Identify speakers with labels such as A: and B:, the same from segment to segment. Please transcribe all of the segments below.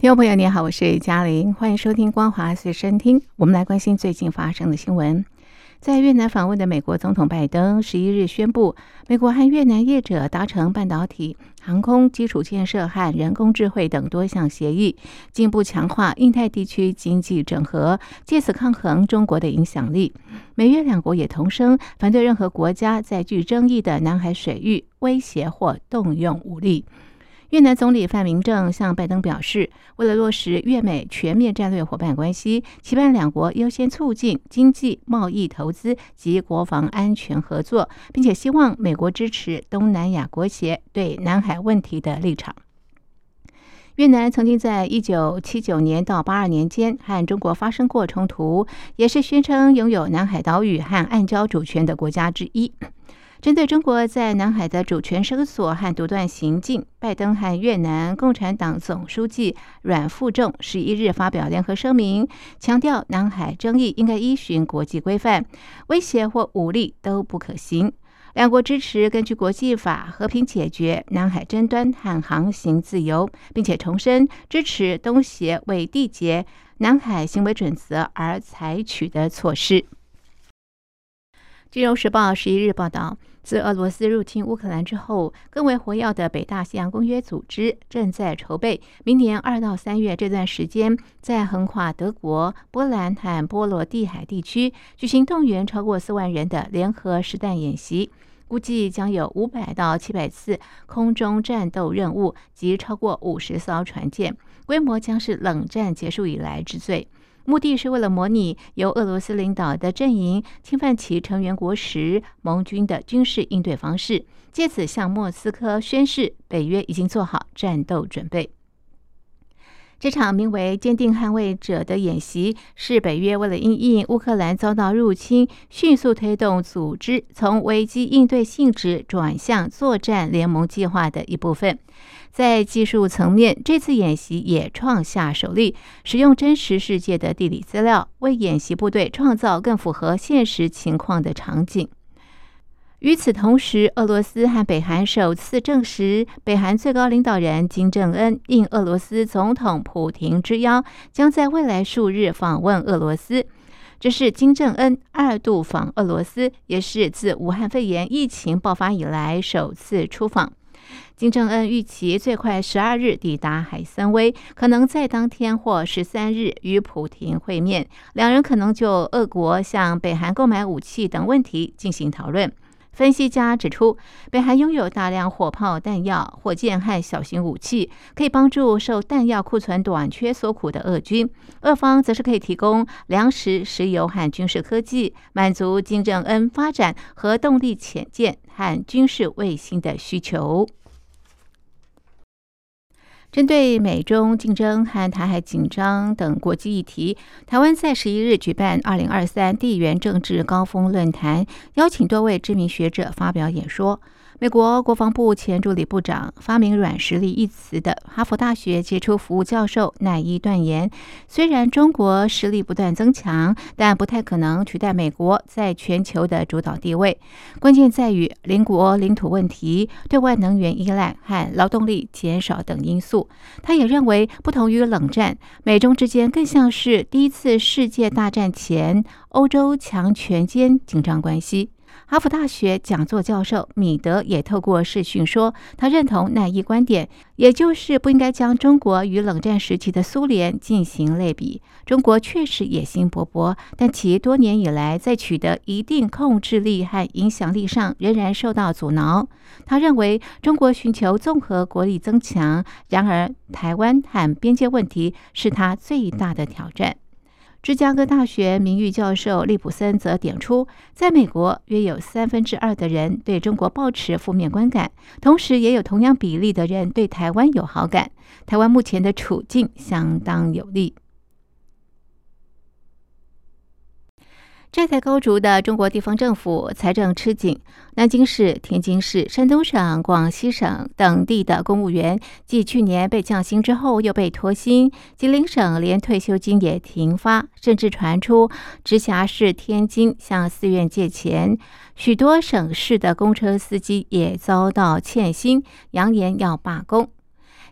A: 听众朋友，你好，我是嘉玲，欢迎收听《光华随身听》。我们来关心最近发生的新闻。在越南访问的美国总统拜登十一日宣布，美国和越南业者达成半导体、航空基础建设和人工智慧等多项协议，进一步强化印太地区经济整合，借此抗衡中国的影响力。美越两国也同声反对任何国家在具争议的南海水域威胁或动用武力。越南总理范明正向拜登表示，为了落实越美全面战略伙伴关系，期盼两国优先促进经济、贸易、投资及国防安全合作，并且希望美国支持东南亚国协对南海问题的立场。越南曾经在一九七九年到八二年间和中国发生过冲突，也是宣称拥有南海岛屿和暗礁主权的国家之一。针对中国在南海的主权声索和独断行径，拜登和越南共产党总书记阮富仲十一日发表联合声明，强调南海争议应该依循国际规范，威胁或武力都不可行。两国支持根据国际法和平解决南海争端和航行自由，并且重申支持东协为缔结南海行为准则而采取的措施。金融时报十一日报道。自俄罗斯入侵乌克兰之后，更为活跃的北大西洋公约组织正在筹备明年二到三月这段时间，在横跨德国、波兰和波罗的海地区举行动员超过四万人的联合实弹演习，估计将有五百到七百次空中战斗任务及超过五十艘船舰，规模将是冷战结束以来之最。目的是为了模拟由俄罗斯领导的阵营侵犯其成员国时盟军的军事应对方式，借此向莫斯科宣示北约已经做好战斗准备。这场名为“坚定捍卫者”的演习，是北约为了应应乌克兰遭到入侵，迅速推动组织从危机应对性质转向作战联盟计划的一部分。在技术层面，这次演习也创下首例，使用真实世界的地理资料，为演习部队创造更符合现实情况的场景。与此同时，俄罗斯和北韩首次证实，北韩最高领导人金正恩应俄罗斯总统普廷之邀，将在未来数日访问俄罗斯。这是金正恩二度访俄罗斯，也是自武汉肺炎疫情爆发以来首次出访。金正恩预期最快十二日抵达海参崴，可能在当天或十三日与普廷会面，两人可能就俄国向北韩购买武器等问题进行讨论。分析家指出，北韩拥有大量火炮弹药、火箭和小型武器，可以帮助受弹药库存短缺所苦的俄军；俄方则是可以提供粮食、石油和军事科技，满足金正恩发展核动力潜舰和军事卫星的需求。针对美中竞争和台海紧张等国际议题，台湾在十一日举办二零二三地缘政治高峰论坛，邀请多位知名学者发表演说。美国国防部前助理部长、发明“软实力”一词的哈佛大学杰出服务教授奈伊断言：虽然中国实力不断增强，但不太可能取代美国在全球的主导地位。关键在于邻国领土问题、对外能源依赖和劳动力减少等因素。他也认为，不同于冷战，美中之间更像是第一次世界大战前欧洲强权间紧张关系。哈佛大学讲座教授米德也透过视讯说，他认同奈伊观点，也就是不应该将中国与冷战时期的苏联进行类比。中国确实野心勃勃，但其多年以来在取得一定控制力和影响力上仍然受到阻挠。他认为，中国寻求综合国力增强，然而台湾和边界问题是他最大的挑战。芝加哥大学名誉教授利普森则点出，在美国约有三分之二的人对中国抱持负面观感，同时也有同样比例的人对台湾有好感。台湾目前的处境相当有利。债台高筑的中国地方政府财政吃紧，南京市、天津市、山东省、广西省等地的公务员，继去年被降薪之后又被拖薪，吉林省连退休金也停发，甚至传出直辖市天津向寺院借钱，许多省市的公车司机也遭到欠薪，扬言要罢工。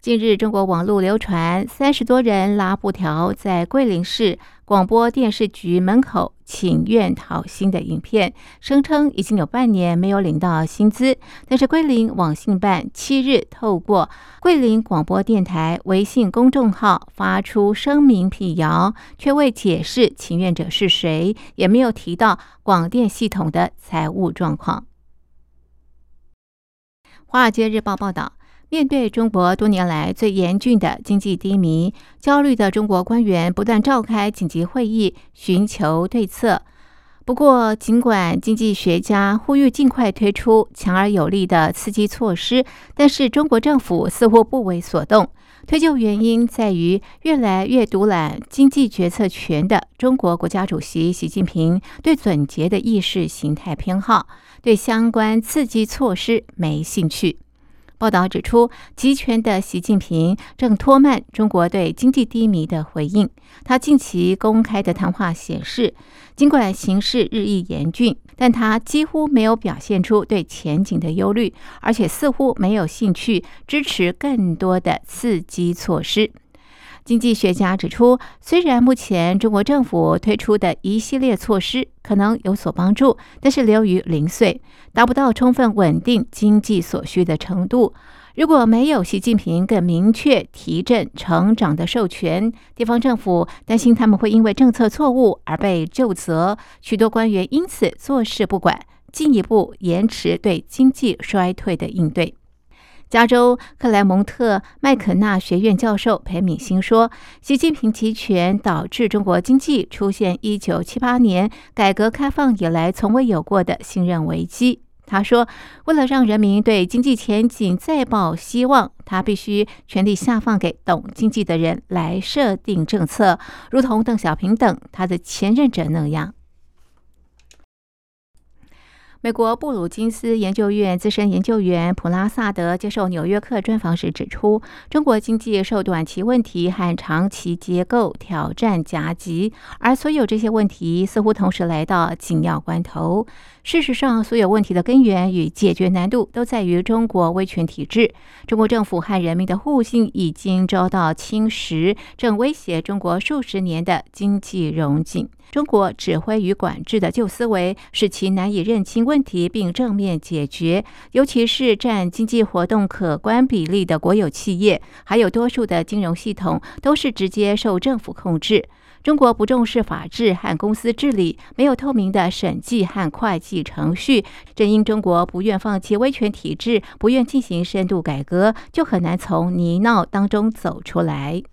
A: 近日，中国网络流传三十多人拉布条在桂林市广播电视局门口请愿讨薪的影片，声称已经有半年没有领到薪资。但是，桂林网信办七日透过桂林广播电台微信公众号发出声明辟谣，却未解释请愿者是谁，也没有提到广电系统的财务状况。《华尔街日报》报道。面对中国多年来最严峻的经济低迷，焦虑的中国官员不断召开紧急会议，寻求对策。不过，尽管经济学家呼吁尽快推出强而有力的刺激措施，但是中国政府似乎不为所动。推究原因在于，越来越独揽经济决策权的中国国家主席习近平对总结的意识形态偏好，对相关刺激措施没兴趣。报道指出，集权的习近平正拖慢中国对经济低迷的回应。他近期公开的谈话显示，尽管形势日益严峻，但他几乎没有表现出对前景的忧虑，而且似乎没有兴趣支持更多的刺激措施。经济学家指出，虽然目前中国政府推出的一系列措施可能有所帮助，但是流于零碎，达不到充分稳定经济所需的程度。如果没有习近平更明确提振成长的授权，地方政府担心他们会因为政策错误而被就责，许多官员因此坐视不管，进一步延迟对经济衰退的应对。加州克莱蒙特麦肯纳学院教授裴敏欣说：“习近平集权导致中国经济出现一九七八年改革开放以来从未有过的信任危机。”他说：“为了让人民对经济前景再抱希望，他必须全力下放给懂经济的人来设定政策，如同邓小平等他的前任者那样。”美国布鲁金斯研究院资深研究员普拉萨德接受《纽约客》专访时指出，中国经济受短期问题和长期结构挑战夹击，而所有这些问题似乎同时来到紧要关头。事实上，所有问题的根源与解决难度都在于中国威权体制。中国政府和人民的互信已经遭到侵蚀，正威胁中国数十年的经济荣景。中国指挥与管制的旧思维使其难以认清问题并正面解决，尤其是占经济活动可观比例的国有企业，还有多数的金融系统都是直接受政府控制。中国不重视法治和公司治理，没有透明的审计和会计程序。正因中国不愿放弃威权体制，不愿进行深度改革，就很难从泥淖当中走出来。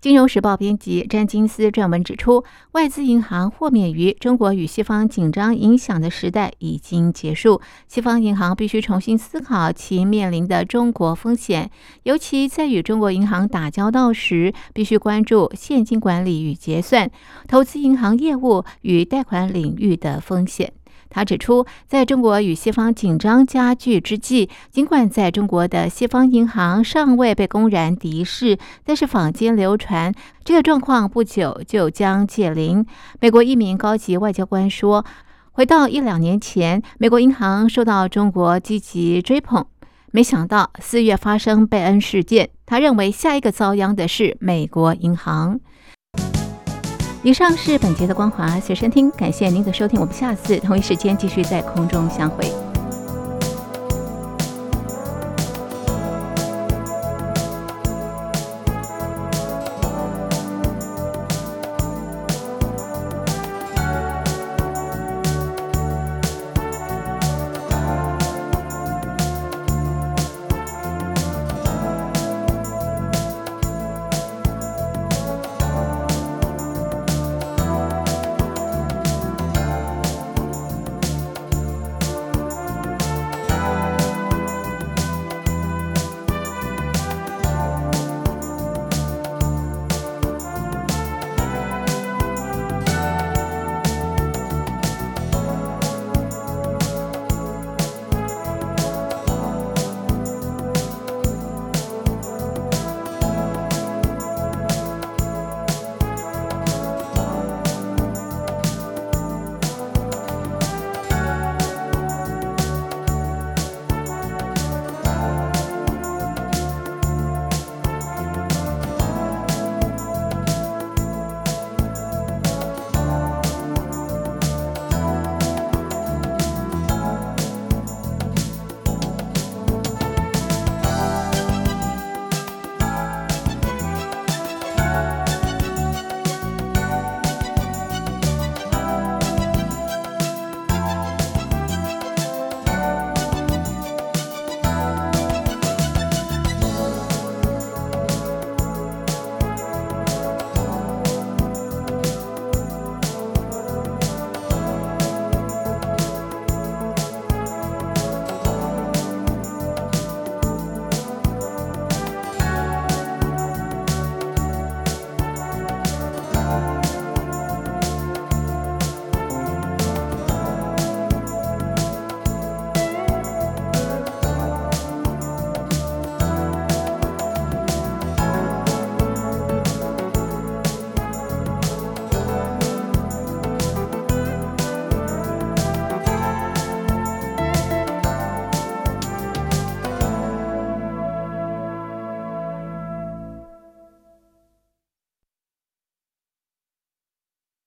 A: 金融时报编辑詹金斯撰文指出，外资银行豁免于中国与西方紧张影响的时代已经结束。西方银行必须重新思考其面临的中国风险，尤其在与中国银行打交道时，必须关注现金管理与结算、投资银行业务与贷款领域的风险。他指出，在中国与西方紧张加剧之际，尽管在中国的西方银行尚未被公然敌视，但是坊间流传这个状况不久就将解铃。美国一名高级外交官说：“回到一两年前，美国银行受到中国积极追捧，没想到四月发生贝恩事件。他认为下一个遭殃的是美国银行。”以上是本节的光华随身听，感谢您的收听，我们下次同一时间继续在空中相会。